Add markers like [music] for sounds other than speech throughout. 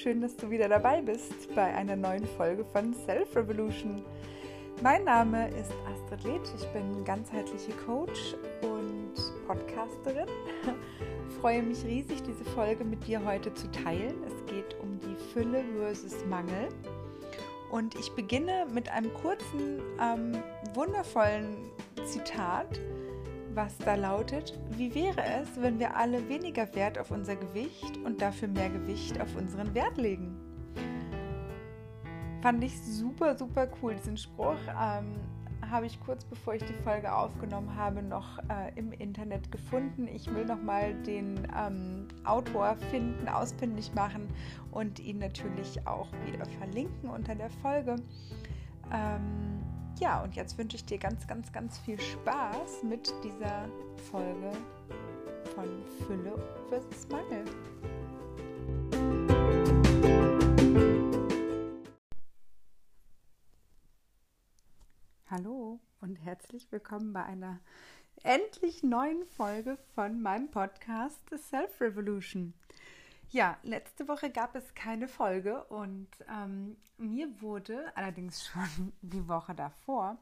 schön, dass du wieder dabei bist bei einer neuen Folge von Self Revolution. Mein Name ist Astrid Letsch, ich bin ganzheitliche Coach und Podcasterin. [laughs] Freue mich riesig, diese Folge mit dir heute zu teilen. Es geht um die Fülle versus Mangel. Und ich beginne mit einem kurzen, ähm, wundervollen Zitat was da lautet, wie wäre es, wenn wir alle weniger Wert auf unser Gewicht und dafür mehr Gewicht auf unseren Wert legen? Fand ich super, super cool. Diesen Spruch ähm, habe ich kurz bevor ich die Folge aufgenommen habe noch äh, im Internet gefunden. Ich will nochmal den ähm, Autor finden, ausfindig machen und ihn natürlich auch wieder verlinken unter der Folge. Ähm, ja, und jetzt wünsche ich dir ganz, ganz, ganz viel Spaß mit dieser Folge von Fülle versus Mangel. Hallo und herzlich willkommen bei einer endlich neuen Folge von meinem Podcast The Self Revolution. Ja, letzte Woche gab es keine Folge und ähm, mir wurde allerdings schon [laughs] die Woche davor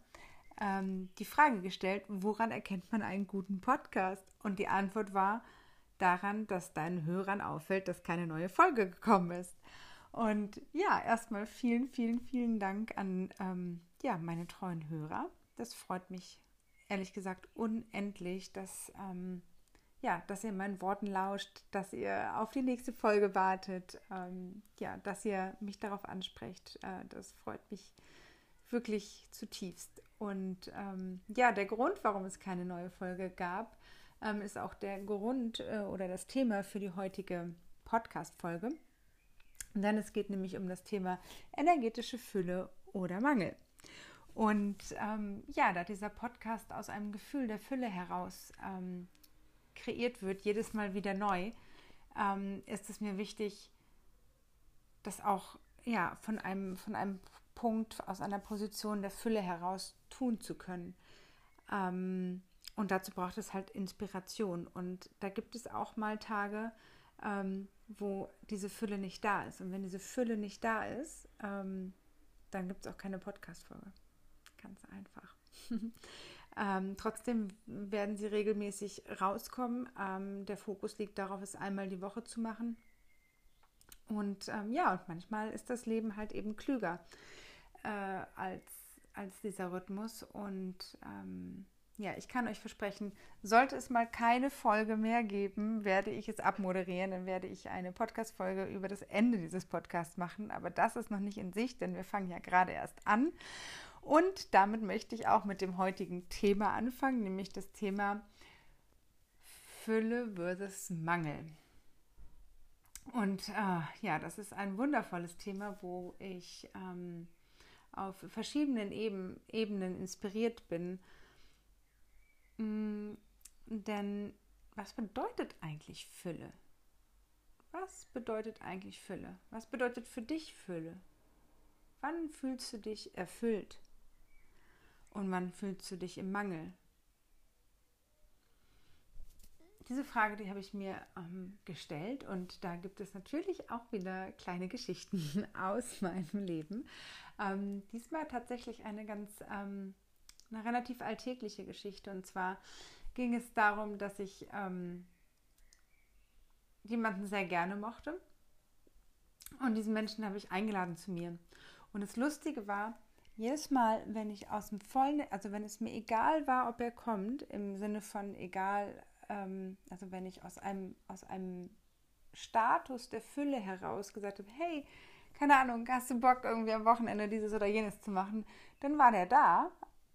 ähm, die Frage gestellt, woran erkennt man einen guten Podcast? Und die Antwort war daran, dass deinen Hörern auffällt, dass keine neue Folge gekommen ist. Und ja, erstmal vielen, vielen, vielen Dank an ähm, ja, meine treuen Hörer. Das freut mich ehrlich gesagt unendlich, dass ähm, ja, dass ihr meinen Worten lauscht, dass ihr auf die nächste Folge wartet, ähm, ja, dass ihr mich darauf ansprecht. Äh, das freut mich wirklich zutiefst. Und ähm, ja, der Grund, warum es keine neue Folge gab, ähm, ist auch der Grund äh, oder das Thema für die heutige Podcast-Folge. Denn es geht nämlich um das Thema energetische Fülle oder Mangel. Und ähm, ja, da dieser Podcast aus einem Gefühl der Fülle heraus ähm, kreiert wird, jedes Mal wieder neu, ähm, ist es mir wichtig, das auch ja, von, einem, von einem Punkt, aus einer Position der Fülle heraus tun zu können. Ähm, und dazu braucht es halt Inspiration. Und da gibt es auch mal Tage, ähm, wo diese Fülle nicht da ist. Und wenn diese Fülle nicht da ist, ähm, dann gibt es auch keine Podcast-Folge. Ganz einfach. [laughs] Ähm, trotzdem werden sie regelmäßig rauskommen. Ähm, der Fokus liegt darauf, es einmal die Woche zu machen. Und ähm, ja, und manchmal ist das Leben halt eben klüger äh, als, als dieser Rhythmus. Und ähm, ja, ich kann euch versprechen, sollte es mal keine Folge mehr geben, werde ich es abmoderieren. Dann werde ich eine Podcast-Folge über das Ende dieses Podcasts machen. Aber das ist noch nicht in Sicht, denn wir fangen ja gerade erst an. Und damit möchte ich auch mit dem heutigen Thema anfangen, nämlich das Thema Fülle versus Mangel. Und äh, ja, das ist ein wundervolles Thema, wo ich ähm, auf verschiedenen Eben, Ebenen inspiriert bin. Mm, denn was bedeutet eigentlich Fülle? Was bedeutet eigentlich Fülle? Was bedeutet für dich Fülle? Wann fühlst du dich erfüllt? Und wann fühlst du dich im Mangel? Diese Frage, die habe ich mir ähm, gestellt und da gibt es natürlich auch wieder kleine Geschichten [laughs] aus meinem Leben. Ähm, diesmal tatsächlich eine ganz, ähm, eine relativ alltägliche Geschichte und zwar ging es darum, dass ich ähm, jemanden sehr gerne mochte und diesen Menschen habe ich eingeladen zu mir. Und das Lustige war, jedes Mal, wenn ich aus dem vollen, also wenn es mir egal war, ob er kommt, im Sinne von egal, ähm, also wenn ich aus einem, aus einem Status der Fülle heraus gesagt habe, hey, keine Ahnung, hast du Bock, irgendwie am Wochenende dieses oder jenes zu machen, dann war der da.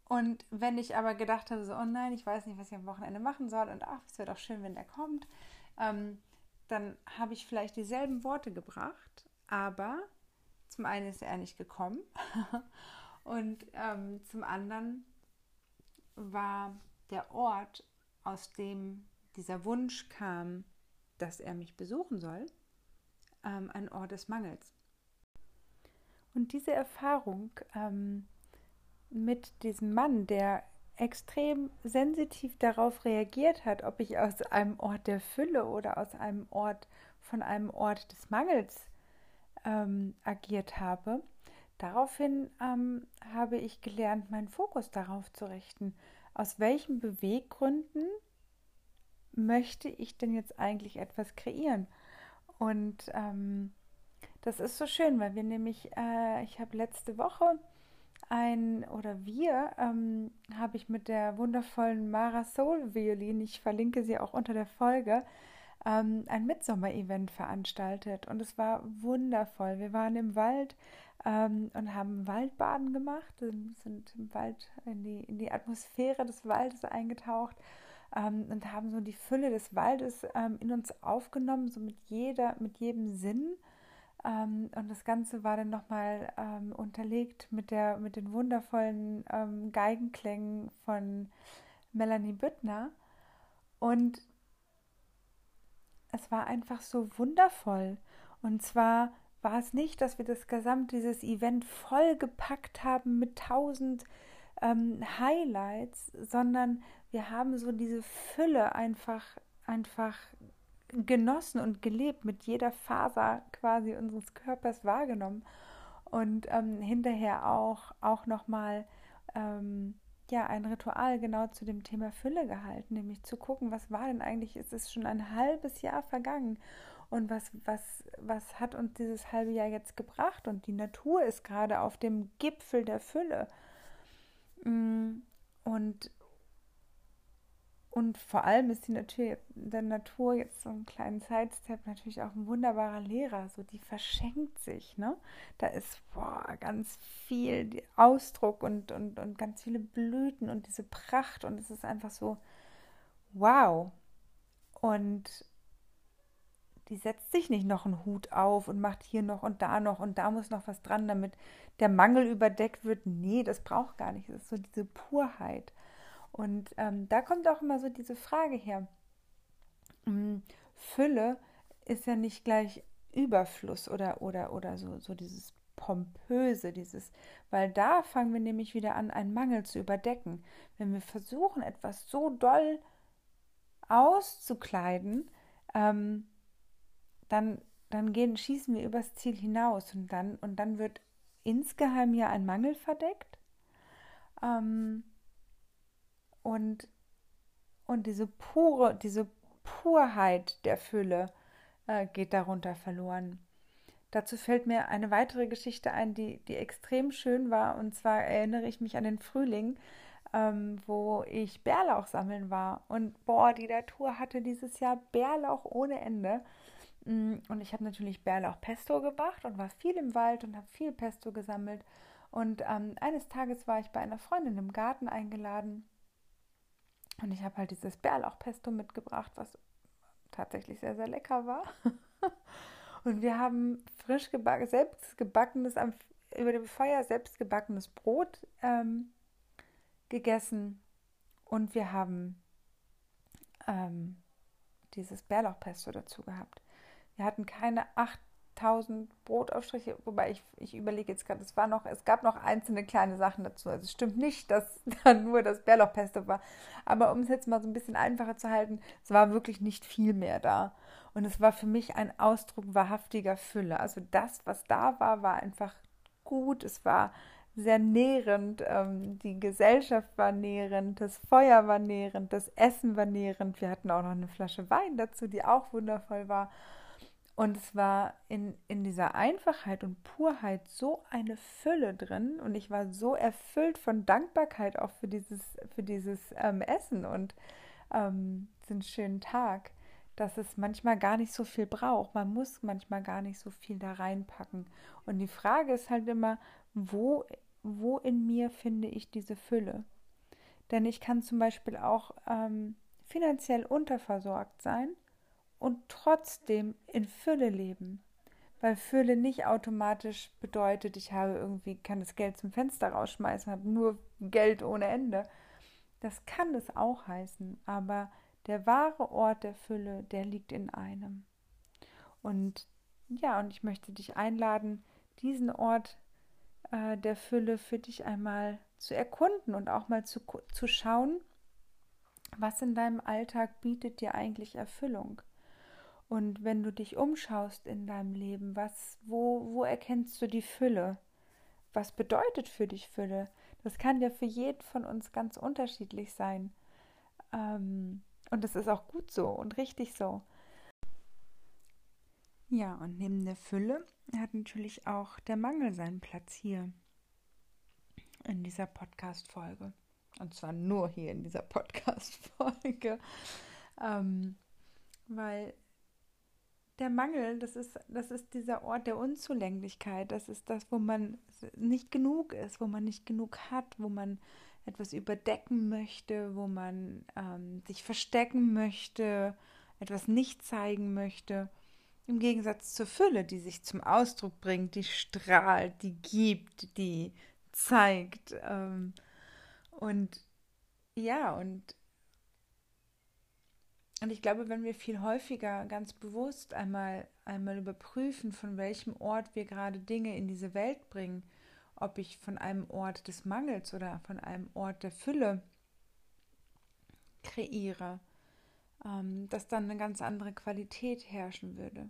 Und wenn ich aber gedacht habe, so, oh nein, ich weiß nicht, was ich am Wochenende machen soll und ach, es wäre doch schön, wenn der kommt, ähm, dann habe ich vielleicht dieselben Worte gebracht, aber zum einen ist er nicht gekommen [laughs] Und ähm, zum anderen war der Ort, aus dem dieser Wunsch kam, dass er mich besuchen soll, ähm, ein Ort des Mangels. Und diese Erfahrung ähm, mit diesem Mann, der extrem sensitiv darauf reagiert hat, ob ich aus einem Ort der Fülle oder aus einem Ort von einem Ort des Mangels ähm, agiert habe. Daraufhin ähm, habe ich gelernt, meinen Fokus darauf zu richten. Aus welchen Beweggründen möchte ich denn jetzt eigentlich etwas kreieren? Und ähm, das ist so schön, weil wir nämlich, äh, ich habe letzte Woche ein, oder wir, ähm, habe ich mit der wundervollen Mara Soul Violin, ich verlinke sie auch unter der Folge, ähm, ein Mitsommer-Event veranstaltet. Und es war wundervoll. Wir waren im Wald ähm, und haben Waldbaden gemacht, sind im Wald in die, in die Atmosphäre des Waldes eingetaucht ähm, und haben so die Fülle des Waldes ähm, in uns aufgenommen, so mit jeder, mit jedem Sinn. Ähm, und das Ganze war dann nochmal ähm, unterlegt mit, der, mit den wundervollen ähm, Geigenklängen von Melanie Büttner. Und es war einfach so wundervoll. Und zwar war es nicht, dass wir das gesamte dieses Event vollgepackt haben mit tausend ähm, Highlights, sondern wir haben so diese Fülle einfach, einfach genossen und gelebt, mit jeder Faser quasi unseres Körpers wahrgenommen und ähm, hinterher auch, auch nochmal ähm, ja, ein Ritual genau zu dem Thema Fülle gehalten, nämlich zu gucken, was war denn eigentlich, es ist schon ein halbes Jahr vergangen und was, was, was hat uns dieses halbe Jahr jetzt gebracht und die Natur ist gerade auf dem Gipfel der Fülle. Mm, und, und vor allem ist die Natur, der Natur jetzt so einen kleinen Sidestep natürlich auch ein wunderbarer Lehrer. So, die verschenkt sich, ne? Da ist boah, ganz viel Ausdruck und, und, und ganz viele Blüten und diese Pracht und es ist einfach so, wow. Und die setzt sich nicht noch einen Hut auf und macht hier noch und da noch und da muss noch was dran, damit der Mangel überdeckt wird. Nee, das braucht gar nicht. Das ist so diese Purheit. Und ähm, da kommt auch immer so diese Frage her. Hm, Fülle ist ja nicht gleich Überfluss oder, oder, oder so, so dieses Pompöse, dieses, weil da fangen wir nämlich wieder an, einen Mangel zu überdecken. Wenn wir versuchen, etwas so doll auszukleiden, ähm, dann, dann gehen, schießen wir übers Ziel hinaus und dann, und dann wird insgeheim ja ein Mangel verdeckt. Ähm, und, und diese pure, diese Purheit der Fülle äh, geht darunter verloren. Dazu fällt mir eine weitere Geschichte ein, die, die extrem schön war. Und zwar erinnere ich mich an den Frühling, ähm, wo ich Bärlauch sammeln war. Und boah, die Natur hatte dieses Jahr Bärlauch ohne Ende. Mm, und ich habe natürlich Bärlauch-Pesto gemacht und war viel im Wald und habe viel Pesto gesammelt. Und ähm, eines Tages war ich bei einer Freundin im Garten eingeladen und ich habe halt dieses Bärlauchpesto mitgebracht, was tatsächlich sehr, sehr lecker war. [laughs] und wir haben frisch gebacken, selbst gebackenes, über dem Feuer selbst gebackenes Brot ähm, gegessen. Und wir haben ähm, dieses Bärlauchpesto dazu gehabt. Wir hatten keine 8000 Brotaufstriche, wobei ich, ich überlege jetzt gerade, es war noch, es gab noch einzelne kleine Sachen dazu. Also es stimmt nicht, dass [laughs] dann nur das Bärlauchpesto war. Aber um es jetzt mal so ein bisschen einfacher zu halten, es war wirklich nicht viel mehr da. Und es war für mich ein Ausdruck wahrhaftiger Fülle. Also das, was da war, war einfach gut. Es war sehr nährend. Ähm, die Gesellschaft war nährend, das Feuer war nährend, das Essen war nährend. Wir hatten auch noch eine Flasche Wein dazu, die auch wundervoll war. Und es war in, in dieser Einfachheit und Purheit so eine Fülle drin und ich war so erfüllt von Dankbarkeit auch für dieses, für dieses ähm, Essen und ähm, den schönen Tag, dass es manchmal gar nicht so viel braucht. Man muss manchmal gar nicht so viel da reinpacken. Und die Frage ist halt immer, wo, wo in mir finde ich diese Fülle? Denn ich kann zum Beispiel auch ähm, finanziell unterversorgt sein und trotzdem in Fülle leben. Weil Fülle nicht automatisch bedeutet, ich habe irgendwie, kann das Geld zum Fenster rausschmeißen, habe nur Geld ohne Ende. Das kann es auch heißen, aber der wahre Ort der Fülle, der liegt in einem. Und ja, und ich möchte dich einladen, diesen Ort äh, der Fülle für dich einmal zu erkunden und auch mal zu, zu schauen, was in deinem Alltag bietet dir eigentlich Erfüllung. Und wenn du dich umschaust in deinem Leben, was, wo, wo erkennst du die Fülle? Was bedeutet für dich Fülle? Das kann ja für jeden von uns ganz unterschiedlich sein. Ähm, und das ist auch gut so und richtig so. Ja, und neben der Fülle hat natürlich auch der Mangel seinen Platz hier in dieser Podcast-Folge. Und zwar nur hier in dieser [laughs] Podcast-Folge. Ähm, weil der Mangel, das ist, das ist dieser Ort der Unzulänglichkeit. Das ist das, wo man nicht genug ist, wo man nicht genug hat, wo man etwas überdecken möchte, wo man ähm, sich verstecken möchte, etwas nicht zeigen möchte. Im Gegensatz zur Fülle, die sich zum Ausdruck bringt, die strahlt, die gibt, die zeigt. Ähm, und ja, und und ich glaube, wenn wir viel häufiger ganz bewusst einmal, einmal überprüfen, von welchem Ort wir gerade Dinge in diese Welt bringen, ob ich von einem Ort des Mangels oder von einem Ort der Fülle kreiere, ähm, dass dann eine ganz andere Qualität herrschen würde.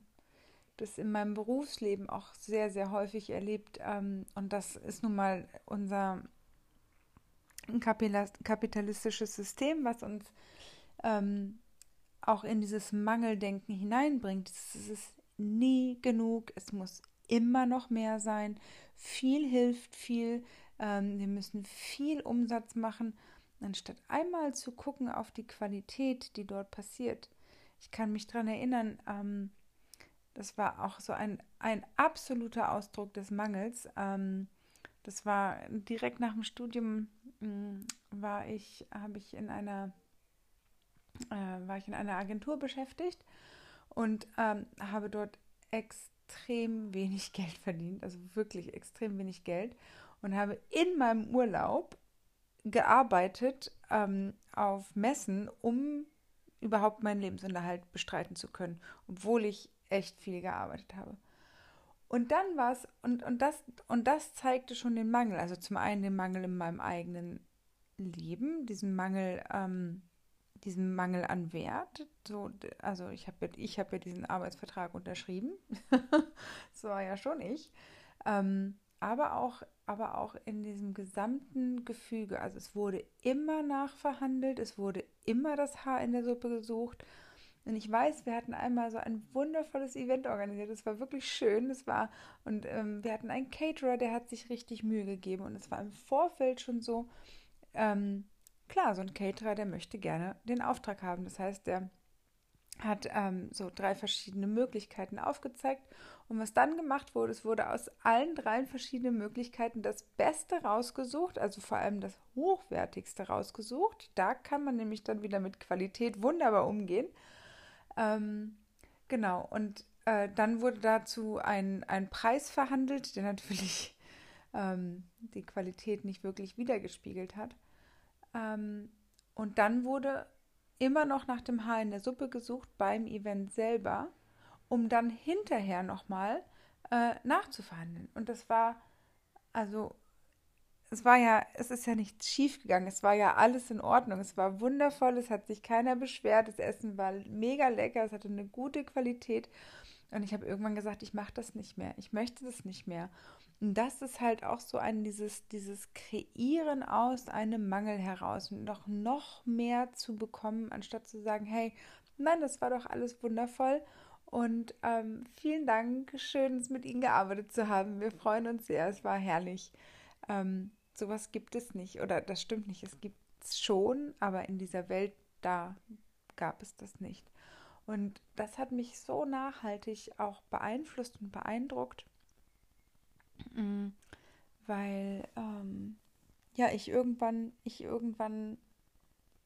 Das in meinem Berufsleben auch sehr, sehr häufig erlebt ähm, und das ist nun mal unser kapitalistisches System, was uns ähm, auch in dieses Mangeldenken hineinbringt. Es ist nie genug, es muss immer noch mehr sein. Viel hilft viel. Ähm, wir müssen viel Umsatz machen, anstatt einmal zu gucken auf die Qualität, die dort passiert. Ich kann mich daran erinnern, ähm, das war auch so ein, ein absoluter Ausdruck des Mangels. Ähm, das war direkt nach dem Studium, mh, mm, war ich, habe ich in einer äh, war ich in einer Agentur beschäftigt und ähm, habe dort extrem wenig [laughs] Geld verdient, also wirklich extrem wenig Geld und habe in meinem Urlaub gearbeitet ähm, auf Messen, um überhaupt meinen Lebensunterhalt bestreiten zu können, obwohl ich echt viel gearbeitet habe. Und dann war es, und, und, das, und das zeigte schon den Mangel. Also zum einen den Mangel in meinem eigenen Leben, diesen Mangel ähm, diesen Mangel an Wert. So, also ich habe ich hab ja diesen Arbeitsvertrag unterschrieben. [laughs] das war ja schon ich. Ähm, aber auch, aber auch in diesem gesamten Gefüge. Also es wurde immer nachverhandelt, es wurde immer das Haar in der Suppe gesucht. Und ich weiß, wir hatten einmal so ein wundervolles Event organisiert. Es war wirklich schön. Es war, und ähm, wir hatten einen Caterer, der hat sich richtig Mühe gegeben. Und es war im Vorfeld schon so, ähm, klar, so ein Caterer, der möchte gerne den Auftrag haben. Das heißt, der hat ähm, so drei verschiedene Möglichkeiten aufgezeigt. Und was dann gemacht wurde, es wurde aus allen drei verschiedenen Möglichkeiten das Beste rausgesucht, also vor allem das Hochwertigste rausgesucht. Da kann man nämlich dann wieder mit Qualität wunderbar umgehen. Ähm, genau, und äh, dann wurde dazu ein, ein Preis verhandelt, der natürlich ähm, die Qualität nicht wirklich wiedergespiegelt hat. Ähm, und dann wurde immer noch nach dem Haar in der Suppe gesucht beim Event selber, um dann hinterher nochmal äh, nachzuverhandeln. Und das war, also, es war ja, es ist ja nichts schiefgegangen. Es war ja alles in Ordnung. Es war wundervoll, es hat sich keiner beschwert. Das Essen war mega lecker, es hatte eine gute Qualität. Und ich habe irgendwann gesagt, ich mache das nicht mehr. Ich möchte das nicht mehr. Und das ist halt auch so ein dieses, dieses Kreieren aus einem Mangel heraus und noch, noch mehr zu bekommen, anstatt zu sagen, hey, nein, das war doch alles wundervoll. Und ähm, vielen Dank, schön, es mit Ihnen gearbeitet zu haben. Wir freuen uns sehr, es war herrlich. Ähm, sowas gibt es nicht, oder das stimmt nicht, es gibt es schon, aber in dieser Welt, da gab es das nicht. Und das hat mich so nachhaltig auch beeinflusst und beeindruckt, weil ähm, ja ich irgendwann, ich irgendwann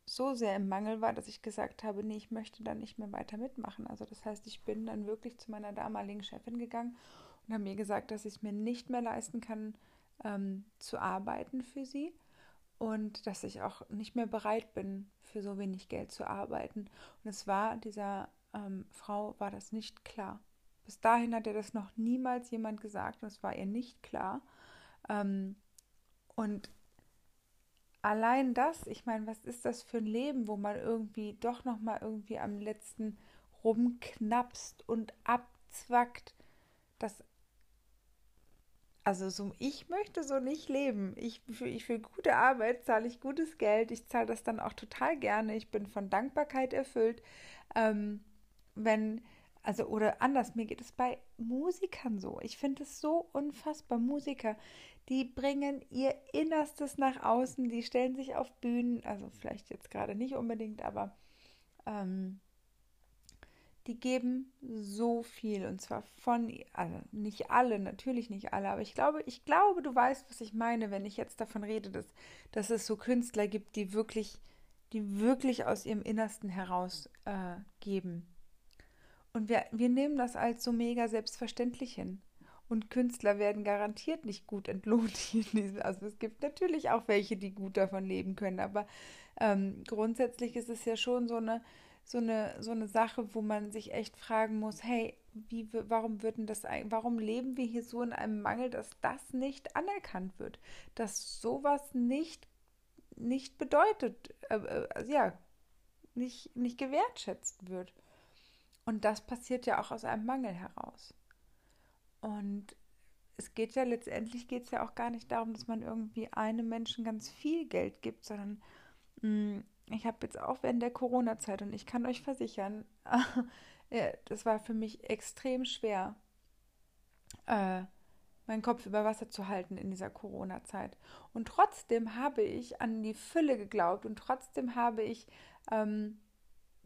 so sehr im Mangel war, dass ich gesagt habe, nee, ich möchte da nicht mehr weiter mitmachen. Also das heißt, ich bin dann wirklich zu meiner damaligen Chefin gegangen und habe mir gesagt, dass ich es mir nicht mehr leisten kann, ähm, zu arbeiten für sie und dass ich auch nicht mehr bereit bin, für so wenig Geld zu arbeiten. Und es war dieser ähm, Frau war das nicht klar. Bis dahin hat er das noch niemals jemand gesagt und es war ihr nicht klar. Ähm, und allein das, ich meine, was ist das für ein Leben, wo man irgendwie doch noch mal irgendwie am letzten rumknapst und abzwackt. Das also so, ich möchte so nicht leben. Ich für, ich für gute Arbeit zahle ich gutes Geld. Ich zahle das dann auch total gerne. Ich bin von Dankbarkeit erfüllt. Ähm, wenn, also, oder anders, mir geht es bei Musikern so. Ich finde es so unfassbar. Musiker, die bringen ihr Innerstes nach außen, die stellen sich auf Bühnen, also vielleicht jetzt gerade nicht unbedingt, aber ähm, die geben so viel und zwar von, also nicht alle, natürlich nicht alle, aber ich glaube, ich glaube, du weißt, was ich meine, wenn ich jetzt davon rede, dass, dass es so Künstler gibt, die wirklich, die wirklich aus ihrem Innersten heraus äh, geben. Und wir, wir nehmen das als so mega selbstverständlich hin. Und Künstler werden garantiert nicht gut entlohnt. Also es gibt natürlich auch welche, die gut davon leben können, aber ähm, grundsätzlich ist es ja schon so eine so eine, so eine Sache, wo man sich echt fragen muss, hey, wie, warum würden das, warum leben wir hier so in einem Mangel, dass das nicht anerkannt wird, dass sowas nicht, nicht bedeutet, äh, äh, ja, nicht, nicht gewertschätzt wird. Und das passiert ja auch aus einem Mangel heraus. Und es geht ja letztendlich geht es ja auch gar nicht darum, dass man irgendwie einem Menschen ganz viel Geld gibt, sondern mh, mm, ich habe jetzt auch während der Corona-Zeit und ich kann euch versichern, [laughs] das war für mich extrem schwer, äh, meinen Kopf über Wasser zu halten in dieser Corona-Zeit. Und trotzdem habe ich an die Fülle geglaubt und trotzdem habe ich ähm,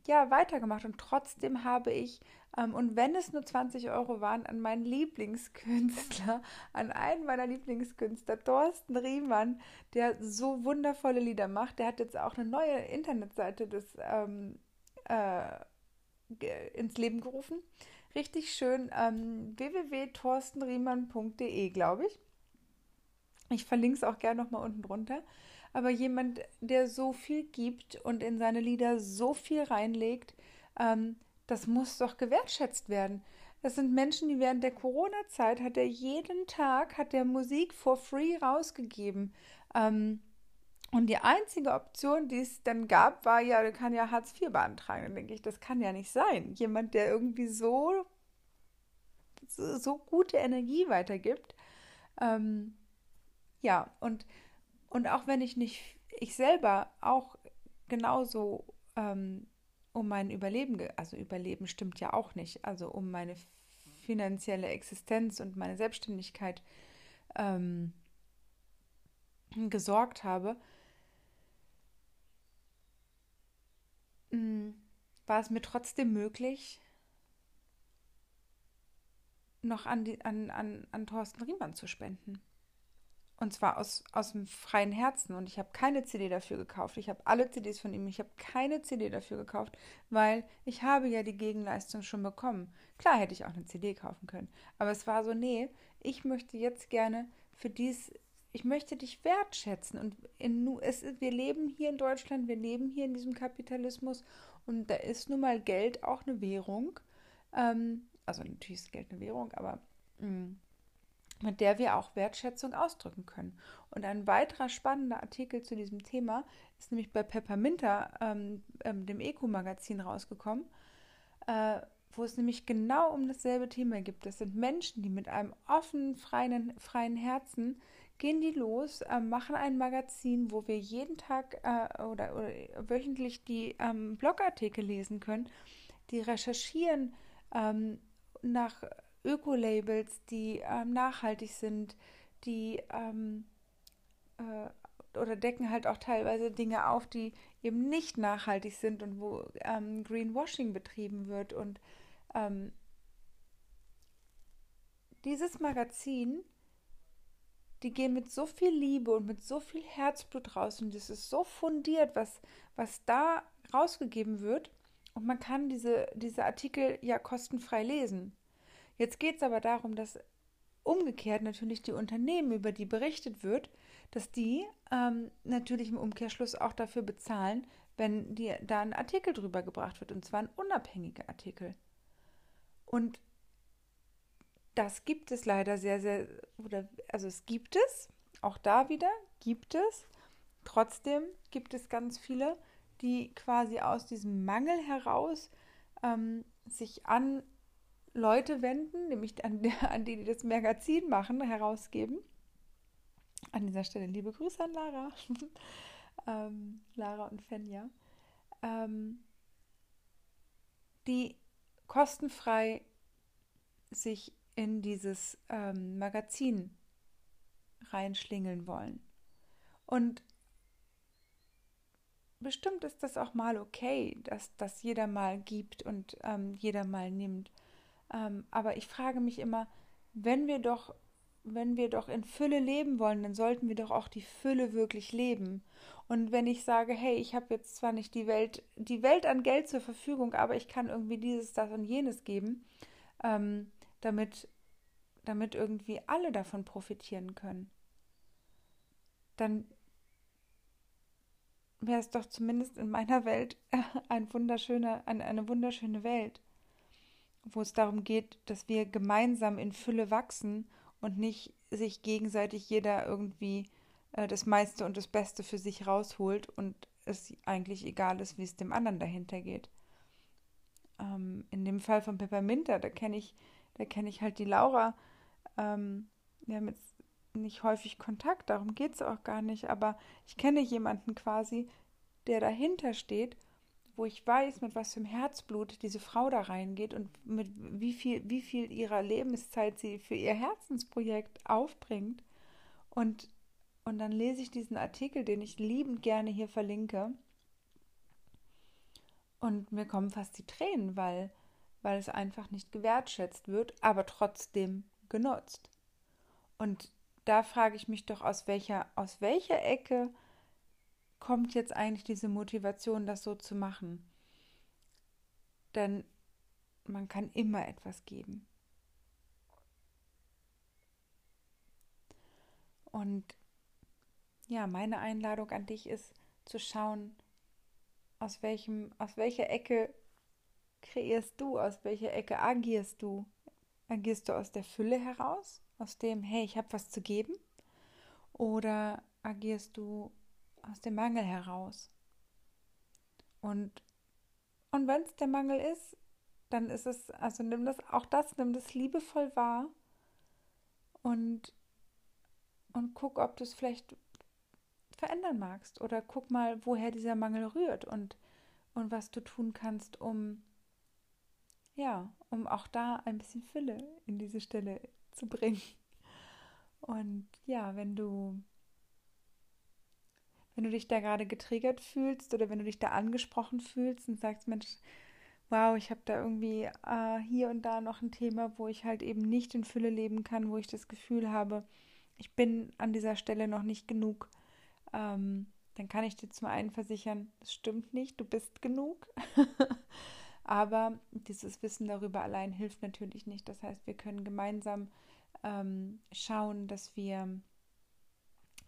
ja weitergemacht und trotzdem habe ich ähm, und wenn es nur 20 Euro waren, an meinen Lieblingskünstler, [laughs] an einen meiner Lieblingskünstler, Thorsten Riemann, der so wundervolle Lieder macht. Der hat jetzt auch eine neue Internetseite des, ähm, äh, ins Leben gerufen. Richtig schön, ähm, www.thorstenriemann.de, glaube ich. Ich verlinke es auch gerne nochmal unten drunter. Aber jemand, der so viel gibt und in seine Lieder so viel reinlegt, ähm, das muss doch gewertschätzt werden. Das sind Menschen, die während der Corona-Zeit hat er jeden Tag hat der Musik for free rausgegeben. Ähm, und die einzige Option, die es dann gab, war ja, der kann ja Hartz IV beantragen. Dann denke ich, das kann ja nicht sein. Jemand, der irgendwie so, so, so gute Energie weitergibt. Ähm, ja, und, und auch wenn ich nicht, ich selber auch genauso ähm, um mein Überleben, also Überleben stimmt ja auch nicht, also um meine finanzielle Existenz und meine Selbstständigkeit ähm, gesorgt habe, mm, war es mir trotzdem möglich, noch an, die, an, an, an Thorsten Riemann zu spenden. Und zwar aus, aus dem freien Herzen. Und ich habe keine CD dafür gekauft. Ich habe alle CDs von ihm. Ich habe keine CD dafür gekauft, weil ich habe ja die Gegenleistung schon bekommen. Klar hätte ich auch eine CD kaufen können. Aber es war so, nee, ich möchte jetzt gerne für dies, ich möchte dich wertschätzen. Und in, es, wir leben hier in Deutschland, wir leben hier in diesem Kapitalismus. Und da ist nun mal Geld auch eine Währung. Ähm, also natürlich ist Geld eine Währung, aber... Mh, mm, mit der wir auch Wertschätzung ausdrücken können. Und ein weiterer spannender Artikel zu diesem Thema ist nämlich bei Pepperminter, ähm, ähm, dem Eco-Magazin, rausgekommen, äh, wo es nämlich genau um dasselbe Thema gibt. Das sind Menschen, die mit einem offenen, freien, freien Herzen gehen die los, äh, machen ein Magazin, wo wir jeden Tag äh, oder, oder, wöchentlich die ähm, Blogartikel lesen können, die recherchieren ähm, nach Öko-Labels, die ähm, nachhaltig sind, die ähm, äh, oder decken halt auch teilweise Dinge auf, die eben nicht nachhaltig sind und wo ähm, Greenwashing betrieben wird. Und ähm, dieses Magazin, die gehen mit so viel Liebe und mit so viel Herzblut raus und es ist so fundiert, was, was da rausgegeben wird. Und man kann diese, diese Artikel ja kostenfrei lesen. Jetzt geht es aber darum, dass umgekehrt natürlich die Unternehmen, über die berichtet wird, dass die ähm, natürlich im Umkehrschluss auch dafür bezahlen, wenn die, da ein Artikel drüber gebracht wird, und zwar ein unabhängiger Artikel. Und das gibt es leider sehr, sehr, oder also es gibt es, auch da wieder gibt es. Trotzdem gibt es ganz viele, die quasi aus diesem Mangel heraus ähm, sich an Leute wenden, nämlich an, [laughs] an die, die das Magazin machen, herausgeben. An dieser Stelle liebe Grüße an Lara, [laughs] ähm, Lara und Fenja, ähm, die kostenfrei sich in dieses ähm, Magazin reinschlingeln wollen. Und bestimmt ist das auch mal okay, dass das jeder mal gibt und ähm, jeder mal nimmt. Ähm, aber ich frage mich immer, wenn wir doch, wenn wir doch in Fülle leben wollen, dann sollten wir doch auch die Fülle wirklich leben. Und wenn ich sage, hey, ich habe jetzt zwar nicht die Welt, die Welt an Geld zur Verfügung, aber ich kann irgendwie dieses, das und jenes geben, ähm, damit, damit irgendwie alle davon profitieren können, dann wäre es doch zumindest in meiner Welt [laughs] ein wunderschöne, eine, eine wunderschöne Welt, wo es darum geht, dass wir gemeinsam in Fülle wachsen und nicht sich gegenseitig jeder irgendwie äh, das meiste und das Beste für sich rausholt und es eigentlich egal ist, wie es dem anderen dahinter geht. Ähm, in dem Fall von Pepperminter, da kenne ich, da kenne ich halt die Laura. Ähm, wir haben jetzt nicht häufig Kontakt, darum geht es auch gar nicht, aber ich kenne jemanden quasi, der dahinter steht, wo ich weiß, mit was für Herzblut diese Frau da reingeht und mit wie viel, wie viel ihrer Lebenszeit sie für ihr Herzensprojekt aufbringt. Und, und dann lese ich diesen Artikel, den ich liebend gerne hier verlinke. Und mir kommen fast die Tränen, weil, weil es einfach nicht gewertschätzt wird, aber trotzdem genutzt. Und da frage ich mich doch, aus welcher, aus welcher Ecke kommt jetzt eigentlich diese Motivation, das so zu machen? Denn man kann immer etwas geben. Und ja, meine Einladung an dich ist zu schauen, aus welchem, aus welcher Ecke kreierst du, aus welcher Ecke agierst du? Agierst du aus der Fülle heraus aus dem, hey, ich habe was zu geben? Oder agierst du aus dem Mangel heraus? Und, und wenn es der Mangel ist, dann ist es, also nimm das, auch das, nimm das liebevoll wahr und, und guck, ob du es vielleicht verändern magst. Oder guck mal, woher dieser Mangel rührt und, und was du tun kannst, um ja, um auch da ein bisschen Fülle in diese Stelle zu bringen. Und ja, wenn du wenn du dich da gerade getriggert fühlst oder wenn du dich da angesprochen fühlst und sagst, Mensch, wow, ich habe da irgendwie äh, hier und da noch ein Thema, wo ich halt eben nicht in Fülle leben kann, wo ich das Gefühl habe, ich bin an dieser Stelle noch nicht genug, ähm, dann kann ich dir zum einen versichern, das stimmt nicht, du bist genug. [laughs] Aber dieses Wissen darüber allein hilft natürlich nicht. Das heißt, wir können gemeinsam ähm, schauen, dass wir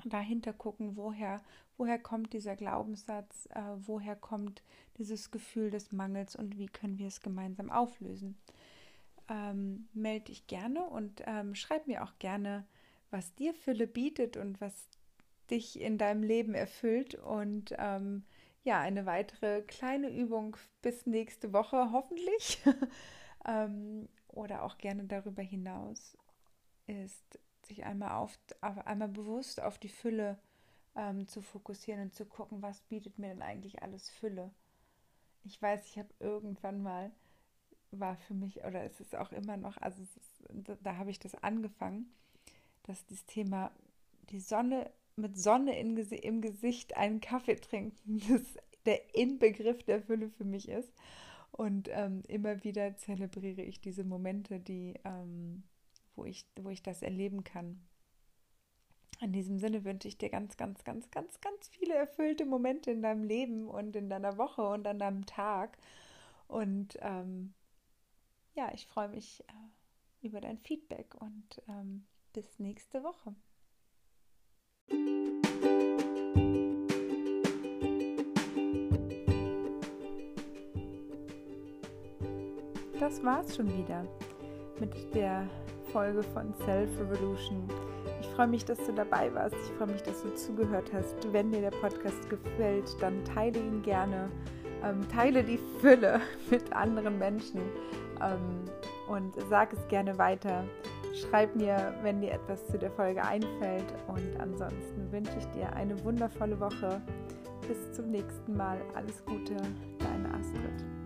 dahinter gucken, woher, woher kommt dieser Glaubenssatz, äh, woher kommt dieses Gefühl des Mangels und wie können wir es gemeinsam auflösen. Ähm, melde dich gerne und ähm, schreib mir auch gerne, was dir Fülle bietet und was dich in deinem Leben erfüllt. Und ähm, ja, eine weitere kleine Übung bis nächste Woche hoffentlich. [laughs] ähm, oder auch gerne darüber hinaus ist, sich einmal auf, einmal bewusst auf die Fülle ähm, zu fokussieren und zu gucken, was bietet mir denn eigentlich alles Fülle. Ich weiß, ich habe irgendwann mal war für mich oder es ist auch immer noch, also ist, da, da habe ich das angefangen, dass das Thema die Sonne mit Sonne in, im Gesicht einen Kaffee trinken, [laughs] das der Inbegriff der Fülle für mich ist. Und ähm, immer wieder zelebriere ich diese Momente, die, ähm, wo, ich, wo ich das erleben kann. In diesem Sinne wünsche ich dir ganz, ganz, ganz, ganz, ganz viele erfüllte Momente in deinem Leben und in deiner Woche und an deinem Tag. Und ähm, ja, ich freue mich äh, über dein Feedback und ähm, bis nächste Woche. Das war's schon wieder mit der Folge von Self Revolution. Ich freue mich, dass du dabei warst. Ich freue mich, dass du zugehört hast. Wenn dir der Podcast gefällt, dann teile ihn gerne. Ähm, teile die Fülle [laughs] mit anderen Menschen ähm, und sag es gerne weiter. Schreib mir, wenn dir etwas zu der Folge einfällt. Und ansonsten wünsche ich dir eine wundervolle Woche. Bis zum nächsten Mal. Alles Gute, deine Astrid.